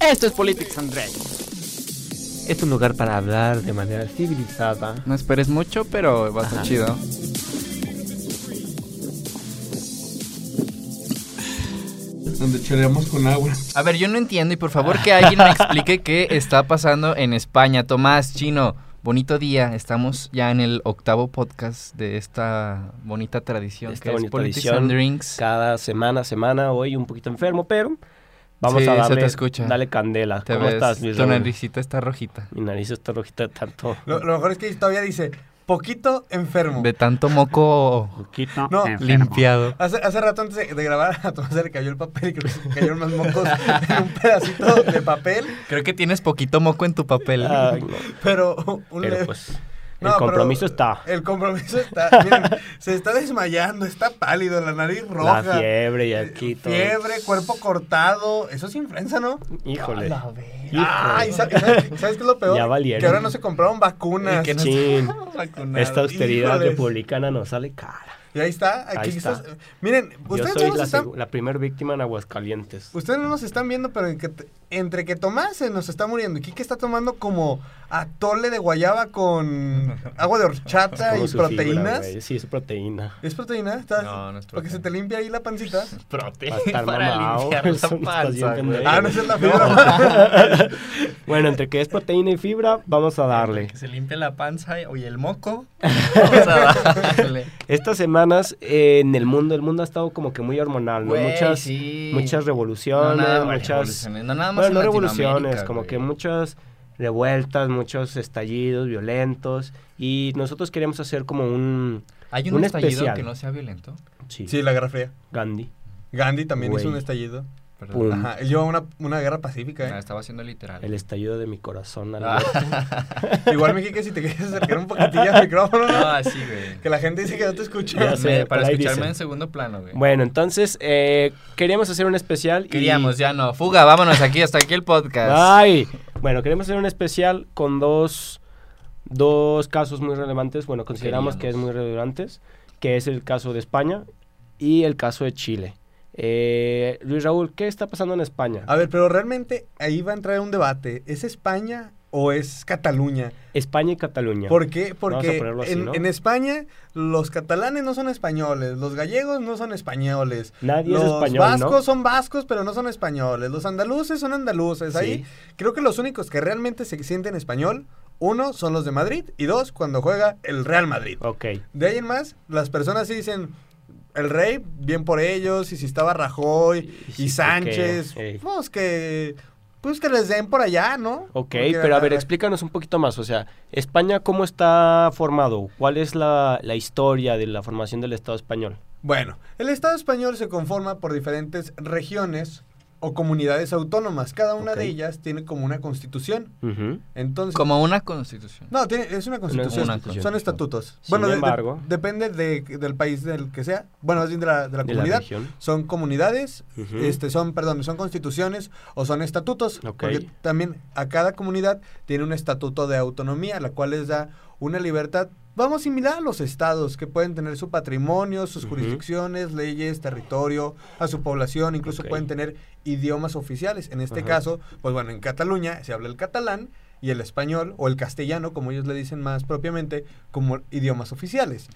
Esto es Politics and. Es un lugar para hablar de manera civilizada. No esperes mucho, pero va a estar Ajá. chido. Donde choreamos con agua. A ver, yo no entiendo y por favor que alguien me explique qué está pasando en España. Tomás, Chino, bonito día. Estamos ya en el octavo podcast de esta bonita tradición Esta que es bonita Politics tradición. and Drinks. Cada semana, semana, hoy un poquito enfermo, pero vamos Sí, a se darle, te escucha. dale candela. Te ¿Cómo ves, estás, Luis tu Raúl? naricita está rojita. Mi nariz está rojita de tanto. Lo, lo mejor es que todavía dice, poquito enfermo. De tanto moco Poquito No, limpiado. Hace, hace rato antes de, de grabar a Tomás se le cayó el papel y creo que se cayeron más mocos en un pedacito de papel, Creo que tienes poquito moco en tu papel. Pero un Pero leve- pues, el pero compromiso está. El compromiso está, miren, se está desmayando, está pálido, la nariz roja. La fiebre y aquí todo. Fiebre, cuerpo cortado, eso es influenza, ¿no? Híjole. Ay, ¿sabes, sabes qué es lo peor? Ya valieron. Que ahora no se compraron vacunas. Que no. Esta austeridad Híjoles. republicana nos sale cara. Y ahí está, aquí Ahí está. estás- Miren, Yo ustedes soy no nos la, están, la primer víctima en Aguascalientes. ustedes no nos están viendo, pero en que te- entre que Tomás se nos está muriendo y Kike está tomando como atole de guayaba con agua de horchata y fibra, proteínas. sí, su proteína. ¿Es proteína? ¿Estás- No, no es Para que se proteína. te limpie ahí la pancita. Proteína para limpiar la panza. Ah, no, es la fibra. Bueno, entre que es proteína y fibra, vamos a darle. Que se limpie la panza y el moco. Vamos a darle. Estas semanas eh, en el mundo, el mundo ha estado como que muy hormonal, ¿no? Muchas, sí. muchas revoluciones, No, nada, muchas... revoluciones, no nada más Bueno, no revoluciones, como güey. que muchas revueltas, muchos estallidos violentos. Y nosotros queríamos hacer como un... ¿Hay un, un estallido especial. que no sea violento? Sí, Sí, la Guerra Fría. Gandhi. Gandhi también hizo Güey. un estallido. Perdón. Ajá, él una, una guerra pacífica, Ah, ¿eh? estaba haciendo literal. El estallido de mi corazón. Ah. Igual, me que si te quieres acercar un poquitillo al micrófono, ¿no? No, así, güey. Que la gente dice que no te escucha. Ya Me- sé, para escucharme dicen. en segundo plano, güey. Bueno, entonces eh, queríamos hacer un especial. y- Queríamos, ya no. Fuga, vámonos aquí, hasta aquí el podcast. Ay, bueno, queremos hacer un especial con dos, dos casos muy relevantes. Bueno, consideramos que es muy relevantes, que es el caso de España y el caso de Chile. Eh, Luis Raúl, ¿qué está pasando en España? A ver, pero realmente ahí va a entrar un debate. ¿Es España o es Cataluña? España y Cataluña. ¿Por qué? Porque así, en, ¿no? en España los catalanes no son españoles, los gallegos no son españoles. Nadie los es español, vascos ¿no? son vascos, pero no son españoles. Los andaluces son andaluces. Sí. Ahí creo que los únicos que realmente se sienten español, uno, son los de Madrid y dos, cuando juega el Real Madrid. Ok. De ahí en más, las personas sí dicen, el rey, bien por ellos, y si estaba Rajoy Y- Sánchez, pues que, pues que les den por allá, ¿no? Ok, Porque pero a ver, explícanos un poquito más. O sea, España, ¿cómo está formado? ¿Cuál es la, la historia de la formación del Estado español? Bueno, el Estado español se conforma por diferentes regiones o comunidades autónomas. Cada una de ellas tiene como una constitución. Entonces, Como una constitución. No, tiene- es una constitución. una constitución. Son estatutos. Sin bueno, de- de- embargo- depende de- del país del que sea. Bueno, más bien de la, de la De la comunidad. son comunidades, este, son, perdón, son constituciones o son estatutos. Porque también a cada comunidad tiene un estatuto de autonomía, la cual les da una libertad, vamos, similar a los estados, que pueden tener su patrimonio, sus jurisdicciones, leyes, territorio, a su población, incluso pueden tener idiomas oficiales. En este caso, pues bueno, en Cataluña se habla el catalán y el español o el castellano, como ellos le dicen más propiamente, como idiomas oficiales.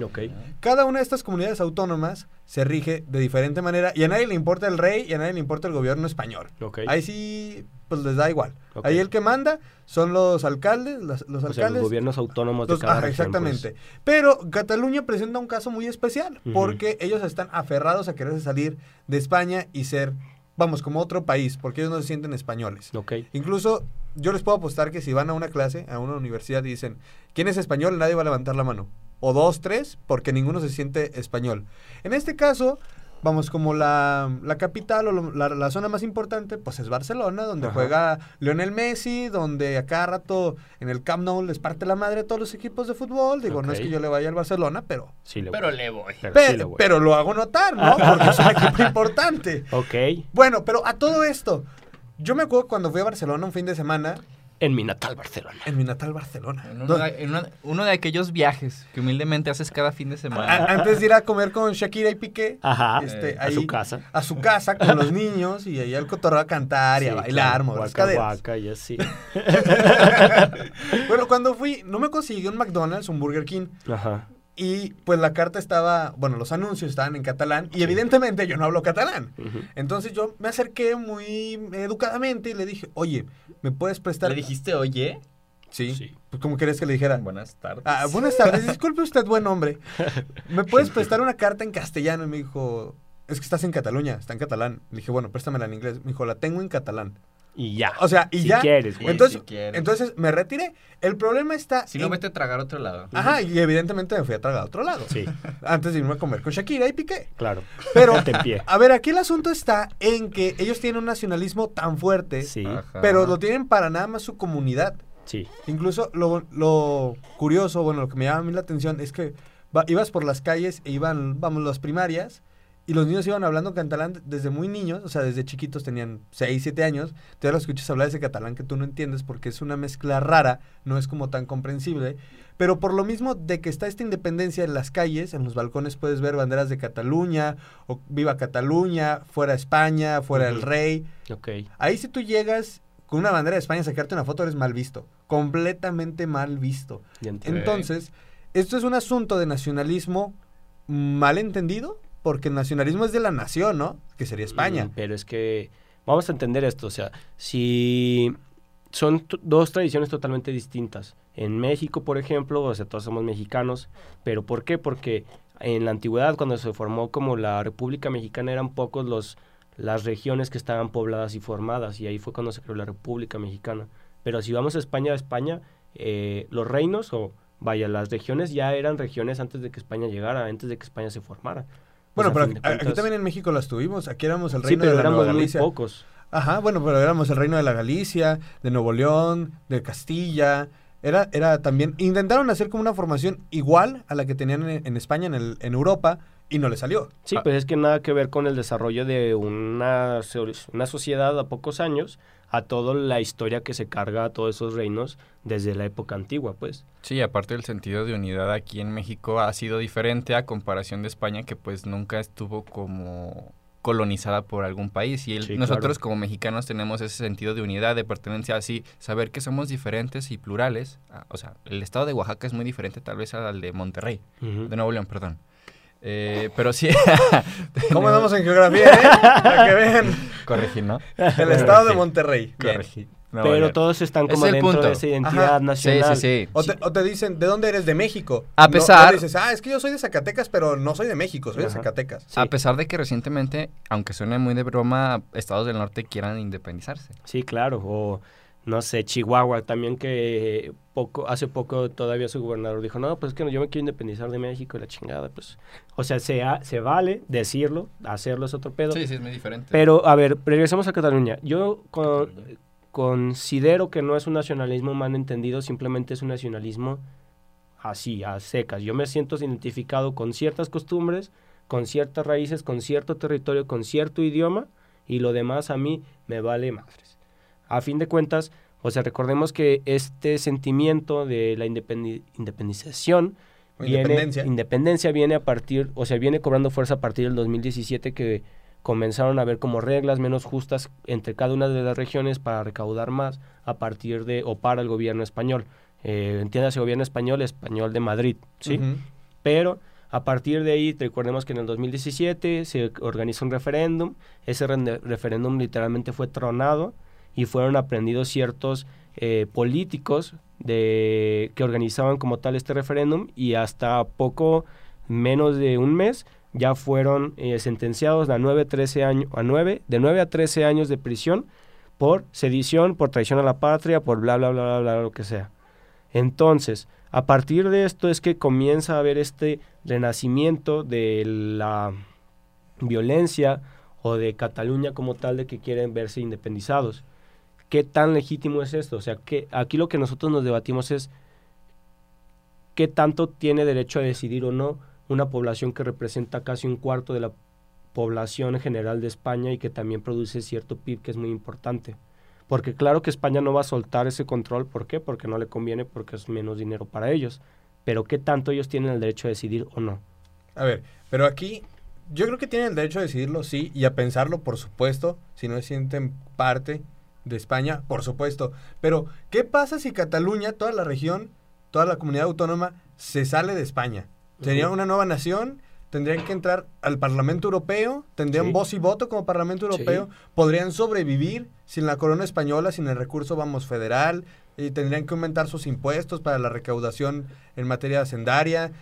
Cada una de estas comunidades autónomas se rige de diferente manera y a nadie le importa el rey y a nadie le importa el gobierno español. Ok. Ahí sí, pues les da igual. Ahí el que manda son los alcaldes, las- los O sea, alcaldes. los gobiernos autónomos de cada región, pues. exactamente. Pero Cataluña presenta un caso muy especial porque ellos están aferrados a quererse salir de España y ser, vamos, como otro país, porque ellos no se sienten españoles. Incluso yo les puedo apostar que si van a una clase, a una universidad y dicen, ¿quién es español? Nadie va a levantar la mano. O dos, tres, porque ninguno se siente español. En este caso, vamos, como la, la capital o lo- la, la zona más importante, pues es Barcelona, donde Ajá. juega Lionel Messi, donde a cada rato en el Camp Nou les parte la madre a todos los equipos de fútbol. Digo, no es que yo le vaya al Barcelona, pero, Sí le Pero voy. le voy. Pero, pe- sí le voy. pero lo hago notar, ¿no? Porque es un equipo importante. Ok. Bueno, pero a todo esto, yo me acuerdo cuando fui a Barcelona un fin de semana En mi natal Barcelona. En mi natal Barcelona. En uno, de, en uno de aquellos viajes que humildemente haces cada fin de semana. antes de ir a comer con Shakira y Piqué. Ajá. Este, a su casa. A su casa con los niños y ahí al cotorreo a cantar y a bailar, mover las caderas. y así. bueno, cuando fui, no me conseguí un McDonald's, un Burger King. Ajá. Y pues la carta estaba, bueno, los anuncios estaban en catalán y evidentemente yo no hablo catalán. Entonces yo me acerqué muy educadamente y le dije, oye, ¿me puedes prestar? ¿Le dijiste oye? Sí. sí. Pues, ¿cómo querías que le dijera? Buenas tardes. Ah, buenas tardes. Disculpe usted, buen hombre. ¿Me puedes prestar una carta en castellano? Y me dijo, es que estás en Cataluña, está en catalán. Le dije, bueno, préstamela en inglés. Me dijo, la tengo en catalán. Y ya. O sea, y si ya. Quieres, güey. Entonces, entonces me retiré. El problema está. Si no, vete a tragar a otro lado. Ajá, y evidentemente me fui a tragar a otro lado. Sí. Antes de irme a comer con Shakira y Piqué. Claro. Pero, a ver, aquí el asunto está en que ellos tienen un nacionalismo tan fuerte. Sí. Pero lo tienen para nada más su comunidad. Sí. Incluso lo, lo curioso, bueno, lo que me llama a mí la atención es que ibas por las calles e iban, vamos, las primarias y los niños iban hablando catalán desde muy niños, o sea, desde chiquitos tenían 6, 7 años. Tú los escuchas hablar ese catalán que tú no entiendes porque es una mezcla rara, no es como tan comprensible. Pero por lo mismo de que está esta independencia en las calles, en los balcones puedes ver banderas de Cataluña, o Viva Cataluña, fuera España, fuera el rey. Okay. Ahí si tú llegas con una bandera de España, sacarte una foto eres mal visto, completamente mal visto. Entonces, esto es un asunto de nacionalismo mal entendido porque el nacionalismo es de la nación, ¿no? Que sería España. Mm, pero es que vamos a entender esto, o sea, si son dos tradiciones totalmente distintas. En México, por ejemplo, o sea, todos somos mexicanos, pero ¿por qué? Porque en la antigüedad, cuando se formó como la República Mexicana, eran pocos los las regiones que estaban pobladas y formadas, y ahí fue cuando se creó la República Mexicana. Pero si vamos a España, a España, eh, los reinos o vaya, las regiones ya eran regiones antes de que España llegara, antes de que España se formara. Bueno, pero aquí, también en México las tuvimos. Aquí éramos el reino sí, pero de la éramos muy pocos. Ajá, bueno, pero éramos el reino de la Galicia, de Nuevo León, de Castilla. Era, era también. Intentaron hacer como una formación igual a la que tenían en, España, en, el, en Europa, y no le salió. Sí, pues es que nada que ver con el desarrollo de una, una sociedad a pocos años a toda la historia que se carga a todos esos reinos desde la época antigua, pues. Sí, aparte el sentido de unidad aquí en México ha sido diferente a comparación de España, que pues nunca estuvo como colonizada por algún país y nosotros como mexicanos tenemos ese sentido de unidad, de pertenencia, así, saber que somos diferentes y plurales. Ah, o sea, el estado de Oaxaca es muy diferente tal vez al de Monterrey, de Nuevo León, perdón. Eh, pero sí. ¿Cómo andamos en geografía, eh? Para que vean. Corregí, ¿no? El estado de Monterrey. Corregí. pero todos están como dentro de esa identidad nacional. Sí, sí, sí. O, te, o, te, dicen, ¿de dónde eres? De México. A pesar... dices, ah, es que yo soy de Zacatecas, pero no soy de México, soy de Zacatecas. A pesar de que recientemente, aunque suene muy de broma, estados del norte quieran independizarse. Sí, claro. O no sé, Chihuahua también que poco, hace poco todavía su gobernador dijo, no, pues es que yo me quiero independizar de México y la chingada, pues, o sea, se, se vale decirlo, hacerlo es otro pedo. Sí, sí, es muy diferente. Pero, a ver, regresemos a Cataluña. Yo considero que no es un nacionalismo mal entendido, simplemente es un nacionalismo así, a secas. Yo me siento identificado con ciertas costumbres, con ciertas raíces, con cierto territorio, con cierto idioma, y lo demás a mí me vale madres a fin de cuentas, o sea, recordemos que este sentimiento de la independización viene, independencia. independencia viene a partir, o sea, viene cobrando fuerza a partir del 2017 que comenzaron a haber como reglas menos justas entre cada una de las regiones para recaudar más a partir de o para el gobierno español. Eh, entiéndase gobierno español, español de Madrid, ¿sí? Pero a partir de ahí, recordemos que en el 2017 se organizó un referéndum, ese referéndum literalmente fue tronado y fueron aprendidos ciertos eh, políticos de, que organizaban como tal este referéndum y hasta poco menos de un mes ya fueron eh, sentenciados a 9, 13 años, a 9, de 9 a 13 años de prisión por sedición, por traición a la patria, por bla, bla, bla, bla, bla, lo que sea. Entonces, a partir de esto es que comienza a haber este renacimiento de la violencia o de Cataluña como tal de que quieren verse independizados. ¿Qué tan legítimo es esto? O sea, que aquí lo que nosotros nos debatimos es qué tanto tiene derecho a decidir o no una población que representa casi un cuarto de la población general de España y que también produce cierto PIB que es muy importante. Porque claro que España no va a soltar ese control. ¿Por qué? Porque no le conviene, porque es menos dinero para ellos. Pero ¿qué tanto ellos tienen el derecho a decidir o no? A ver, pero aquí yo creo que tienen el derecho a decidirlo, sí, y a pensarlo, por supuesto, si no se sienten parte de España, por supuesto. Pero, ¿qué pasa si Cataluña, toda la región, toda la comunidad autónoma, se sale de España? Sería una nueva nación, tendrían que entrar al Parlamento Europeo, tendrían voz y voto como Parlamento Europeo, podrían sobrevivir sin la corona española, sin el recurso, vamos, federal, y tendrían que aumentar sus impuestos para la recaudación en materia hacendaria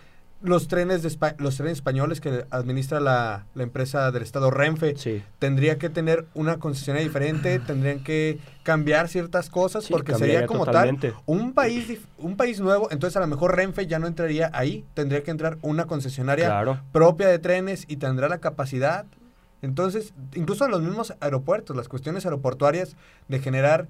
los trenes de los trenes españoles que administra la, empresa del estado Renfe tendría que tener una concesionaria diferente tendrían que cambiar ciertas cosas porque sería como tal un país un país nuevo entonces a lo mejor Renfe ya no entraría ahí tendría que entrar una concesionaria propia de trenes y tendrá la capacidad. Entonces incluso a los mismos aeropuertos las cuestiones aeroportuarias de generar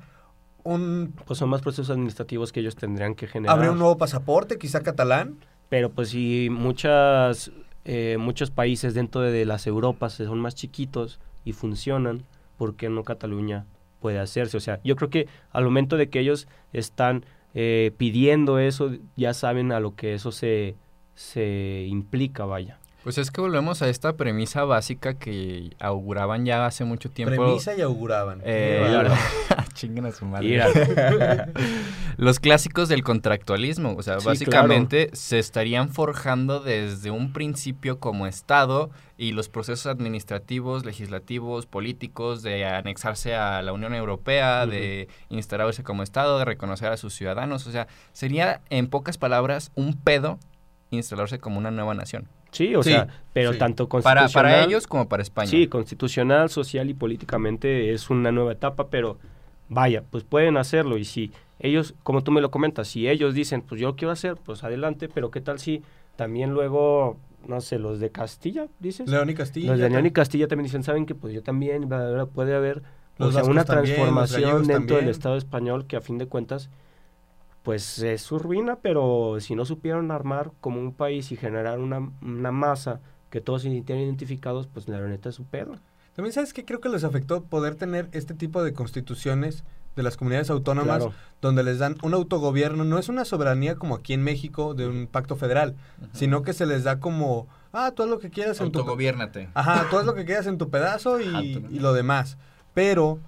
un pues son más procesos administrativos que ellos tendrían que generar. Habría un nuevo pasaporte quizá catalán pero pues si muchas, eh, muchos países dentro de las Europas son más chiquitos y funcionan, ¿por qué no Cataluña puede hacerse? O sea, yo creo que al momento de que ellos están eh, pidiendo eso, ya saben a lo que eso se, se implica, vaya. Pues es que volvemos a esta premisa básica que auguraban ya hace mucho tiempo. Premisa y auguraban. Eh, a su madre. Los clásicos del contractualismo. O sea, básicamente se estarían forjando desde un principio como Estado y los procesos administrativos, legislativos, políticos de anexarse a la Unión Europea, de instalarse como Estado, de reconocer a sus ciudadanos. O sea, sería en pocas palabras un pedo instalarse como una nueva nación. Sí, o sea, pero tanto constitucional... Para, para ellos como para España. Sí, constitucional, social y políticamente es una nueva etapa, pero vaya, pues pueden hacerlo y si ellos, como tú me lo comentas, si ellos dicen, pues yo quiero hacer, pues adelante, pero qué tal si también luego, no sé, los de Castilla, dices. León y Castilla. Los de León y Castilla también dicen, saben que pues yo también, puede haber o sea, una transformación dentro del Estado español que a fin de cuentas pues es su ruina, pero si no supieron armar como un país y generar una, masa que todos se sintieran identificados, pues la neta es su pedo. También sabes que creo que les afectó poder tener este tipo de constituciones de las comunidades autónomas donde les dan un autogobierno, no es una soberanía como aquí en México de un pacto federal, sino que se les da como, ah, todo lo que quieras en tu... Ajá, todo lo que quieras en tu pedazo y, y lo demás. Pero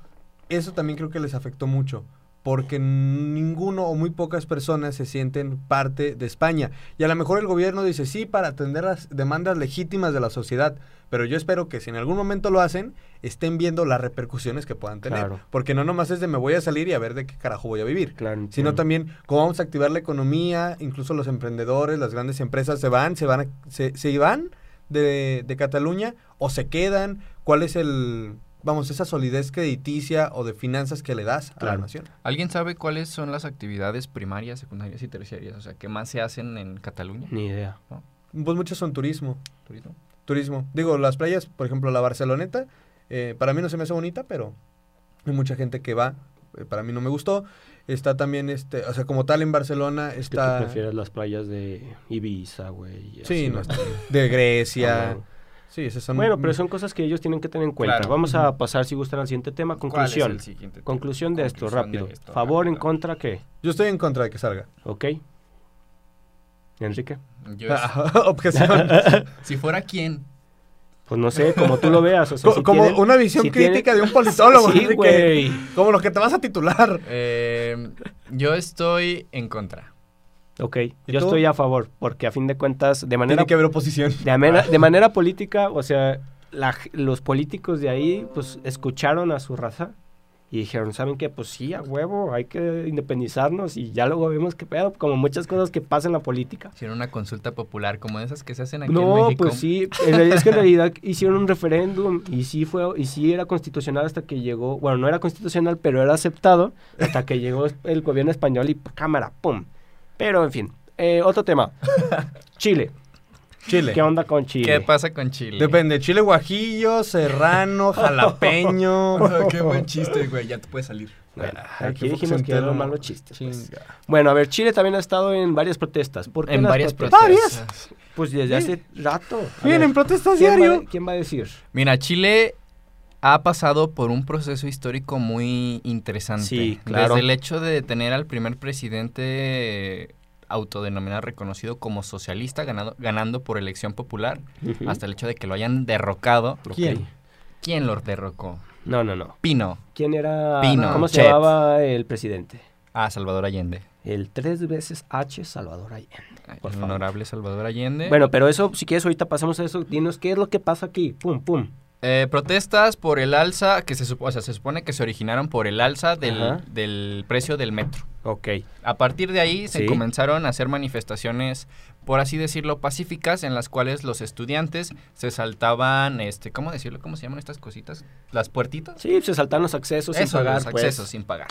eso también creo que les afectó mucho porque ninguno o muy pocas personas se sienten parte de España. Y a lo mejor el gobierno dice sí para atender las demandas legítimas de la sociedad, pero yo espero que si en algún momento lo hacen, estén viendo las repercusiones que puedan tener. Porque no nomás es de me voy a salir y a ver de qué carajo voy a vivir, sino también cómo vamos a activar la economía, incluso los emprendedores, las grandes empresas se van, se van, se, se van de, de Cataluña o se quedan, cuál es el vamos, esa solidez crediticia o de finanzas que le das a la nación. ¿Alguien sabe cuáles son las actividades primarias, secundarias y terciarias? O sea, ¿qué más se hacen en Cataluña? Ni idea. Pues muchas son turismo. Turismo. Turismo. Digo, las playas, por ejemplo, la Barceloneta, eh, para mí no se me hace bonita, pero hay mucha gente que va. Eh, para mí no me gustó. Está también, este, o sea, como tal en Barcelona está... ¿Tú prefieres las playas de Ibiza, güey? Sí, no, de Grecia. Sí, son... Bueno, pero son cosas que ellos tienen que tener en cuenta. Vamos a pasar, si gustan, al siguiente tema. Conclusión. Conclusión de esto, rápido. ¿Favor, en contra, qué? Yo estoy en contra de que salga. Ok. Enrique. Objeción. si fuera quién. Pues no sé, como tú lo veas. como una visión crítica de un politólogo. sí, güey. Como lo que te vas a titular. Eh, yo estoy en contra. Ok, yo estoy a favor, porque a fin de cuentas, de manera... Tiene que haber oposición. De, manera, de manera política, o sea, los políticos de ahí, pues, escucharon a su raza y dijeron, ¿saben qué? Pues sí, a huevo, hay que independizarnos y ya luego vemos qué pedo, como muchas cosas que pasan en la política. Hicieron una consulta popular como esas que se hacen aquí en México. No, pues sí, es que en realidad hicieron un referéndum y sí fue y sí era constitucional hasta que llegó, bueno, no era constitucional, pero era aceptado hasta que llegó el gobierno español y cámara, pum pero, en fin, eh, otro tema. Chile. Chile. ¿Qué onda con Chile? ¿Qué pasa con Chile? Depende, chile guajillo, serrano, jalapeño. Qué buen chiste, güey, ya te puedes salir. aquí dijimos que eran malos chistes. Pues. Bueno, a ver, Chile también ha estado en varias protestas. ¿Por qué en varias protestas? ¿Varias? Pues desde hace rato. Vienen protestas ¿quién diario. ¿Quién va a decir? Mira, Chile ha pasado por un proceso histórico muy interesante. Sí, claro. Desde el hecho de tener al primer presidente autodenominado reconocido como socialista ganado, ganando por elección popular, hasta el hecho de que lo hayan derrocado. ¿Quién? ¿Quién lo derrocó? No, no, no. Pino. ¿Quién era? Pino, ¿Cómo se llamaba el presidente? Ah, Salvador Allende. El tres veces H Salvador Allende. Por el favor. honorable Salvador Allende. Bueno, pero eso, si quieres, ahorita pasamos a eso. Dinos qué es lo que pasa aquí. Pum, pum. Eh, protestas por el alza, que se, supo- o sea, se supone que se originaron por el alza del, del precio del metro. Ok. A partir de ahí se Sí. comenzaron a hacer manifestaciones, por así decirlo, pacíficas, en las cuales los estudiantes se saltaban, este, ¿cómo decirlo? ¿Cómo se llaman estas cositas? ¿Las puertitas? Sí, se saltan los accesos sin pagar. los pues. accesos sin pagar.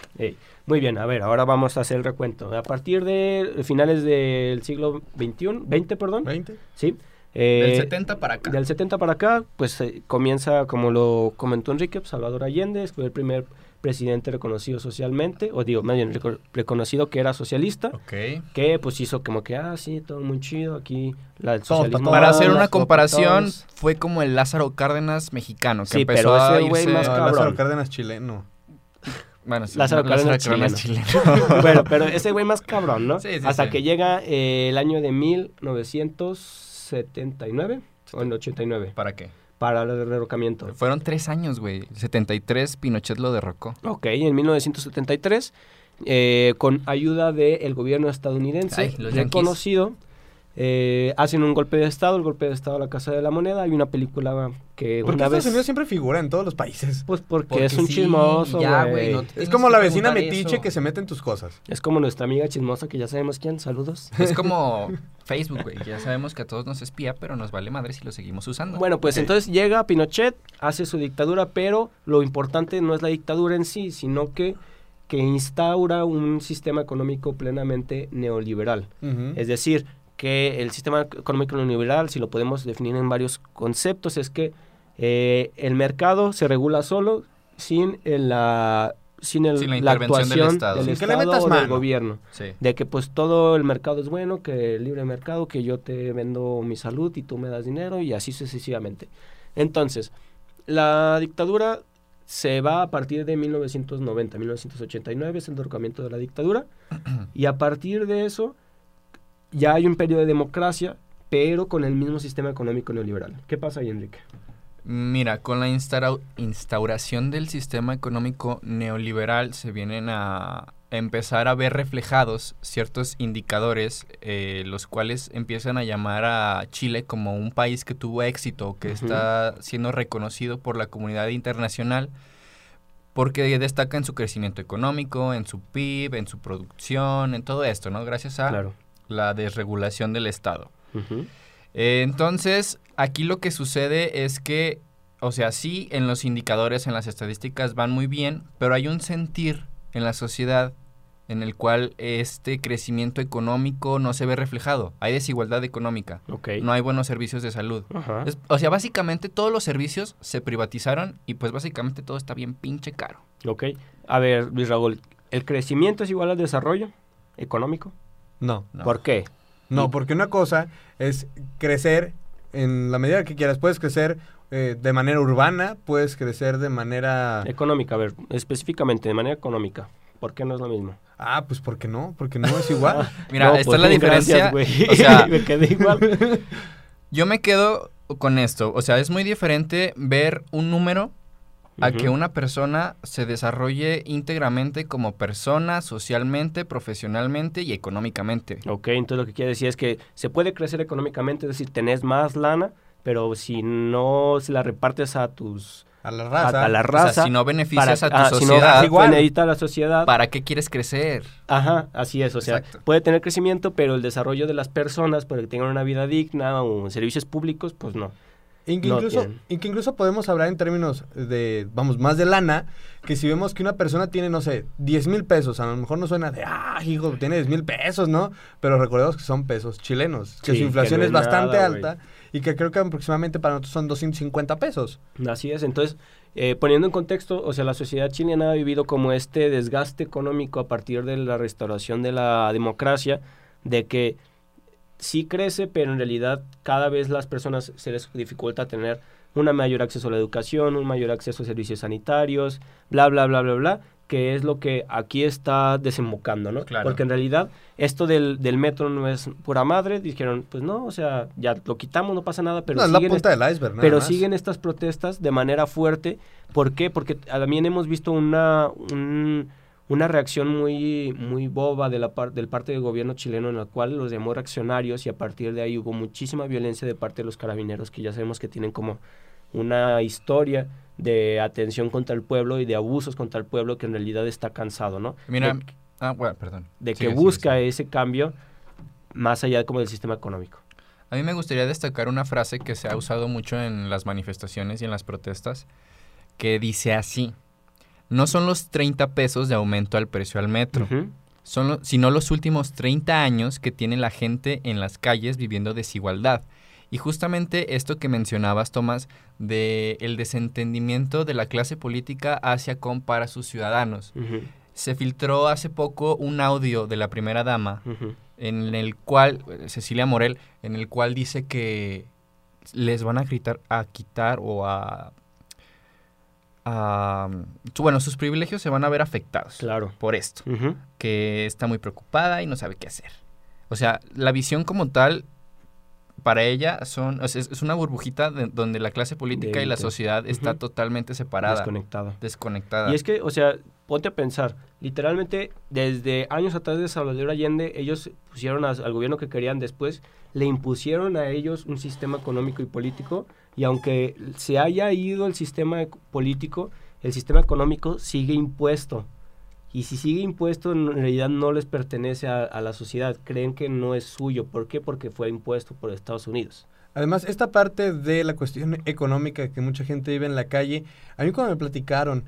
Muy bien, a ver, ahora vamos a hacer el recuento. A partir de finales del siglo XXI, 20, perdón, ¿20? sí. Eh, Del 70 para acá. Del 70 para acá, pues eh, comienza, como lo comentó Enrique, pues, Salvador Allende, fue el primer presidente reconocido socialmente, o digo, más bien reco- reconocido que era socialista, Ok. que pues hizo como que, ah, sí, todo muy chido, aquí la, el Todos pa' socialismo. Para hacer una comparación, todos. fue como el Lázaro Cárdenas mexicano, que Sí, empezó pero a ese güey irse- más No, cabrón. Lázaro Cárdenas chileno. Bueno, sí, Lázaro Cárdenas chileno. bueno, pero ese güey más cabrón, ¿no? Sí, sí, Hasta sí. que llega eh, el año de 1979 o en 89 ¿Para qué? para el derrocamiento. Fueron tres años, güey. 73, Pinochet lo derrocó. Ok, en 1973, eh, con ayuda del gobierno estadounidense Ay, los yanquis. Eh, hacen un golpe de Estado, el golpe de Estado a la Casa de la Moneda. Hay una película que ¿Por qué una Estados vez... Unidos siempre figura en todos los países? Pues porque, Porque es un sí, chismoso, ya, no- Es como la vecina metiche eso. que se mete en tus cosas. Es como nuestra amiga chismosa que ya sabemos quién. Saludos. Es como Facebook, güey. Ya sabemos que a todos nos espía, pero nos vale madre si lo seguimos usando. Bueno, pues entonces llega Pinochet, hace su dictadura, pero lo importante no es la dictadura en sí, sino que, que instaura un sistema económico plenamente neoliberal. Es decir, que el sistema económico neoliberal, si lo podemos definir en varios conceptos, es que eh, el mercado se regula solo sin el, la, sin el- Sin la la intervención del actuación Estado. del Sin que le Estado metas o del gobierno. Sí. De que pues todo el mercado es bueno, que el libre mercado, que yo te vendo mi salud y tú me das dinero y así sucesivamente. Entonces, la dictadura se va a partir de 1990, 1989 es el derrocamiento de la dictadura y a partir de eso ya hay un periodo de democracia, pero con el mismo sistema económico neoliberal. ¿Qué pasa ahí, Enrique? Mira, con la instaura- instauración del sistema económico neoliberal se vienen a empezar a ver reflejados ciertos indicadores, eh, los cuales empiezan a llamar a Chile como un país que tuvo éxito, que está siendo reconocido por la comunidad internacional, porque destaca en su crecimiento económico, en su PIB, en su producción, en todo esto, ¿no? Gracias a Claro. La desregulación del Estado. Eh, entonces, aquí lo que sucede es que, o sea, sí, en los indicadores, en las estadísticas van muy bien, pero hay un sentir en la sociedad en el cual este crecimiento económico no se ve reflejado. Hay desigualdad económica, Ok. no hay buenos servicios de salud. Es- o sea, básicamente todos los servicios se privatizaron y pues básicamente todo está bien pinche caro. Ok. A ver, Luis Raúl, ¿el crecimiento es igual al desarrollo económico? No. No. ¿Por qué? No, Y- porque una cosa es crecer en la medida que quieras. Puedes crecer eh, de manera urbana, puedes crecer de manera... Económica, a ver, específicamente, de manera económica. ¿Por qué no es lo mismo? Ah, pues ¿por qué no? Porque no es igual. Mira, No, esta pues es la bien, diferencia. gracias, o sea, me quedé igual. Yo me quedo con esto. O sea, es muy diferente ver un número a que una persona se desarrolle íntegramente como persona, socialmente, profesionalmente y económicamente. Ok, entonces lo que quiere decir es que se puede crecer económicamente, es decir, tenés más lana, pero si no se la repartes a tus... A la raza. a la O raza... sea, si no beneficias para- a tu ah, si no sociedad, beneficia a la sociedad, ¿para qué quieres crecer? Ajá, así es, o sea, Exacto. puede tener crecimiento, pero el desarrollo de las personas para que tengan una vida digna o servicios públicos, pues no. Y que No incluso, tienen. y que incluso podemos hablar en términos de, vamos, más de lana, que si vemos que una persona tiene, no sé, 10 mil pesos, a lo mejor no suena de, ah, hijo, tiene 10 mil pesos, ¿no? Pero recordemos que son pesos chilenos, que Sí, su inflación que no es bastante nada, alta y que creo que aproximadamente para nosotros son 250 pesos. Así es, entonces, eh, poniendo en contexto, o sea, la sociedad chilena ha vivido como este desgaste económico a partir de la restauración de la democracia, de que sí crece, pero en realidad cada vez las personas se les dificulta tener un mayor acceso a la educación, un mayor acceso a servicios sanitarios, bla, bla, bla, bla, bla, que es lo que aquí está desembocando, ¿no? Claro. Porque en realidad esto del, del, metro no es pura madre, dijeron, pues no, o sea, ya lo quitamos, no pasa nada, pero, siguen, pero siguen estas protestas de manera fuerte. ¿Por qué? Porque también hemos visto una, una reacción muy, muy boba de la del parte del gobierno chileno en la cual los llamó reaccionarios y a partir de ahí hubo muchísima violencia de parte de los carabineros que ya sabemos que tienen como una historia de atención contra el pueblo y de abusos contra el pueblo que en realidad está cansado, ¿no? Mira, de, ah, bueno, perdón. De que busca ese cambio más allá como del sistema económico. A mí me gustaría destacar una frase que se ha usado mucho en las manifestaciones y en las protestas, que dice así, no son los 30 pesos de aumento al precio al metro, son sino los últimos 30 años que tiene la gente en las calles viviendo desigualdad. Y justamente esto que mencionabas, Tomás, de el desentendimiento de la clase política hacia con para sus ciudadanos. Se filtró hace poco un audio de la primera dama en el cual, Cecilia Morel, en el cual dice que les van a gritar a quitar o a bueno, sus privilegios se van a ver afectados claro. por esto, que está muy preocupada y no sabe qué hacer. O sea, la visión como tal para ella son es, una burbujita donde la clase política y la sociedad está totalmente separada. Desconectada. Desconectada. Y es que, o sea, ponte a pensar, literalmente desde años atrás de Salvador Allende, ellos pusieron al gobierno que querían después, le impusieron a ellos un sistema económico y político, y aunque se haya ido el sistema político, el sistema económico sigue impuesto. Y si sigue impuesto, en realidad no les pertenece a, la sociedad. Creen que no es suyo. ¿Por qué? Porque fue impuesto por Estados Unidos. Además, esta parte de la cuestión económica que mucha gente vive en la calle, a mí cuando me platicaron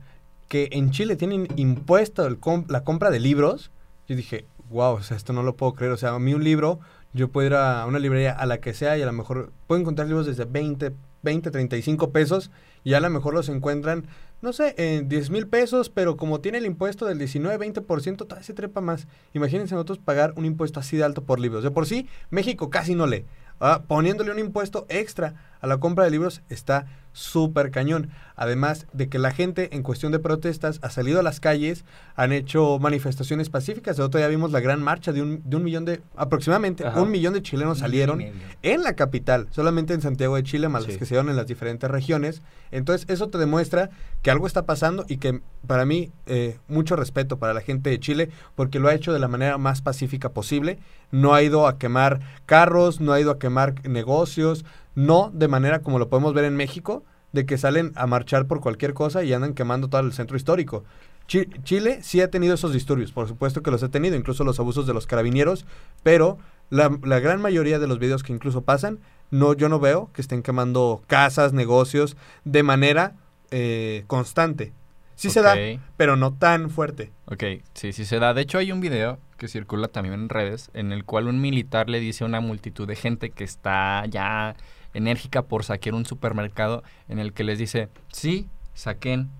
que en Chile tienen impuesto el la compra de libros, yo dije, wow, o sea, esto no lo puedo creer. O sea, a mí un libro, yo puedo ir a una librería a la que sea y a lo mejor puedo encontrar libros desde 20, 20, 35 pesos y a lo mejor los encuentran no sé, en 10 mil pesos, pero como tiene el impuesto del 19-20%, todavía se trepa más. Imagínense nosotros pagar un impuesto así de alto por libros. De por sí, México casi no lee. Ah, poniéndole un impuesto extra a la compra de libros está súper cañón. Además de que la gente en cuestión de protestas ha salido a las calles, han hecho manifestaciones pacíficas. El otro día vimos la gran marcha de un, de un millón de, aproximadamente un millón de chilenos salieron en la capital, solamente en Santiago de Chile, más los que se dieron en las diferentes regiones. Entonces eso te demuestra que algo está pasando y que para mí eh, mucho respeto para la gente de Chile porque lo ha hecho de la manera más pacífica posible. No ha ido a quemar carros, no ha ido a quemar negocios, no de manera como lo podemos ver en México, de que salen a marchar por cualquier cosa y andan quemando todo el centro histórico. Chile sí ha tenido esos disturbios, por supuesto que los ha tenido, incluso los abusos de los carabineros, pero la, gran mayoría de los videos que incluso pasan, no, yo no veo que estén quemando casas, negocios, de manera eh, constante. Sí se da, pero no tan fuerte. Ok, sí, sí se da. De hecho, hay un video que circula también en redes en el cual un militar le dice a una multitud de gente que está ya enérgica por saquear un supermercado en el que les dice, sí, saquen,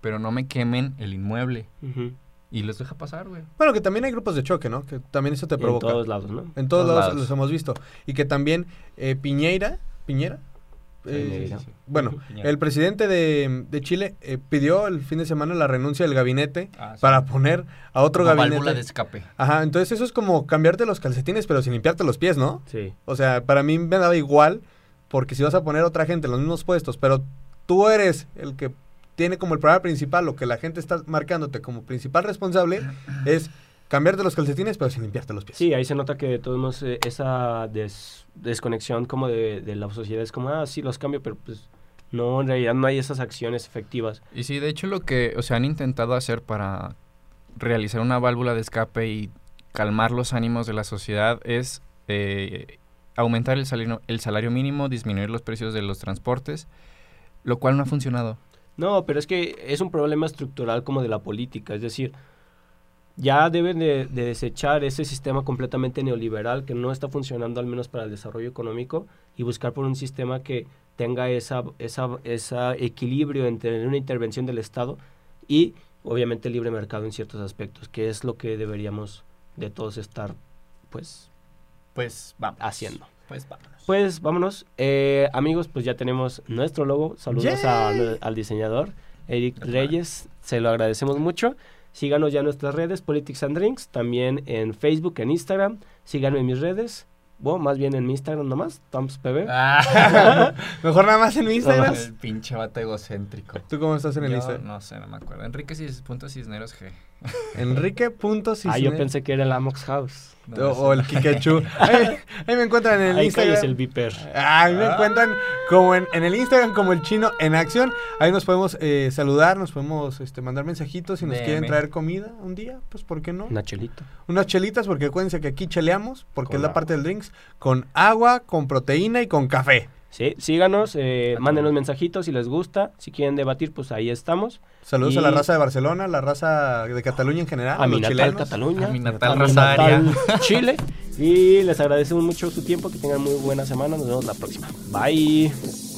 pero no me quemen el inmueble. Y los deja pasar, güey. Bueno, que también hay grupos de choque, ¿no? Que también eso te provoca. En todos lados, ¿no? En todos, lados, los hemos visto. Y que también eh, Piñeira, Piñera, eh, bueno, el presidente de, Chile eh, pidió el fin de semana la renuncia del gabinete ah, para poner a otro como gabinete. de escape. Ajá, entonces eso es como cambiarte los calcetines, pero sin limpiarte los pies, ¿no? Sí. O sea, para mí me daba igual porque si vas a poner a otra gente en los mismos puestos, pero tú eres el que tiene como el problema principal, lo que la gente está marcándote como principal responsable, es cambiarte los calcetines, pero sin limpiarte los pies. Sí, ahí se nota que todos eh, esa desconexión como de, de, la sociedad es como, ah, sí, los cambio, pero pues no, en realidad no hay esas acciones efectivas. Y sí, de hecho lo que, o sea, han intentado hacer para realizar una válvula de escape y calmar los ánimos de la sociedad es eh, aumentar el salario, el salario mínimo, disminuir los precios de los transportes, lo cual no ha funcionado. No, pero es que es un problema estructural como de la política, es decir, ya deben de, desechar ese sistema completamente neoliberal que no está funcionando al menos para el desarrollo económico y buscar por un sistema que tenga esa, esa, esa equilibrio entre una intervención del Estado y obviamente el libre mercado en ciertos aspectos, que es lo que deberíamos de todos estar pues pues haciendo. Pues vámonos. Pues vámonos. Eh, amigos, pues ya tenemos nuestro logo. Saludos al diseñador, Eric Reyes. Se lo agradecemos mucho. Síganos ya en nuestras redes, Politics and Drinks, también en Facebook, en Instagram. Síganme en mis redes. Bueno, más bien en mi Instagram nomás, TompsPB. Ah, mejor nada más en mi Instagram. El pinche vato egocéntrico. ¿Tú cómo estás en el Instagram? No sé, no me acuerdo. Enrique Cisneros G. Enrique.cisneros. Ah, yo pensé que era el Amox House. o, el Kikechu. ahí, me encuentran en el Instagram. Ahí el Viper. ahí me encuentran como en, el Instagram como el chino en acción. Ahí nos podemos eh, saludar, nos podemos este, mandar mensajitos si nos quieren traer comida un día, pues ¿por qué no? Una chelita. Unas chelitas, porque acuérdense que aquí cheleamos, porque es la parte del drinks, con agua, con proteína y con café. Sí, síganos, eh, mándenos mensajitos si les gusta, si quieren debatir, pues ahí estamos. Saludos a la raza de Barcelona, la raza de Cataluña en general. A, mi natal Cataluña. A mi natal Rosaria. Chile. Y les agradecemos mucho su tiempo, que tengan muy buena semana, nos vemos la próxima. Bye.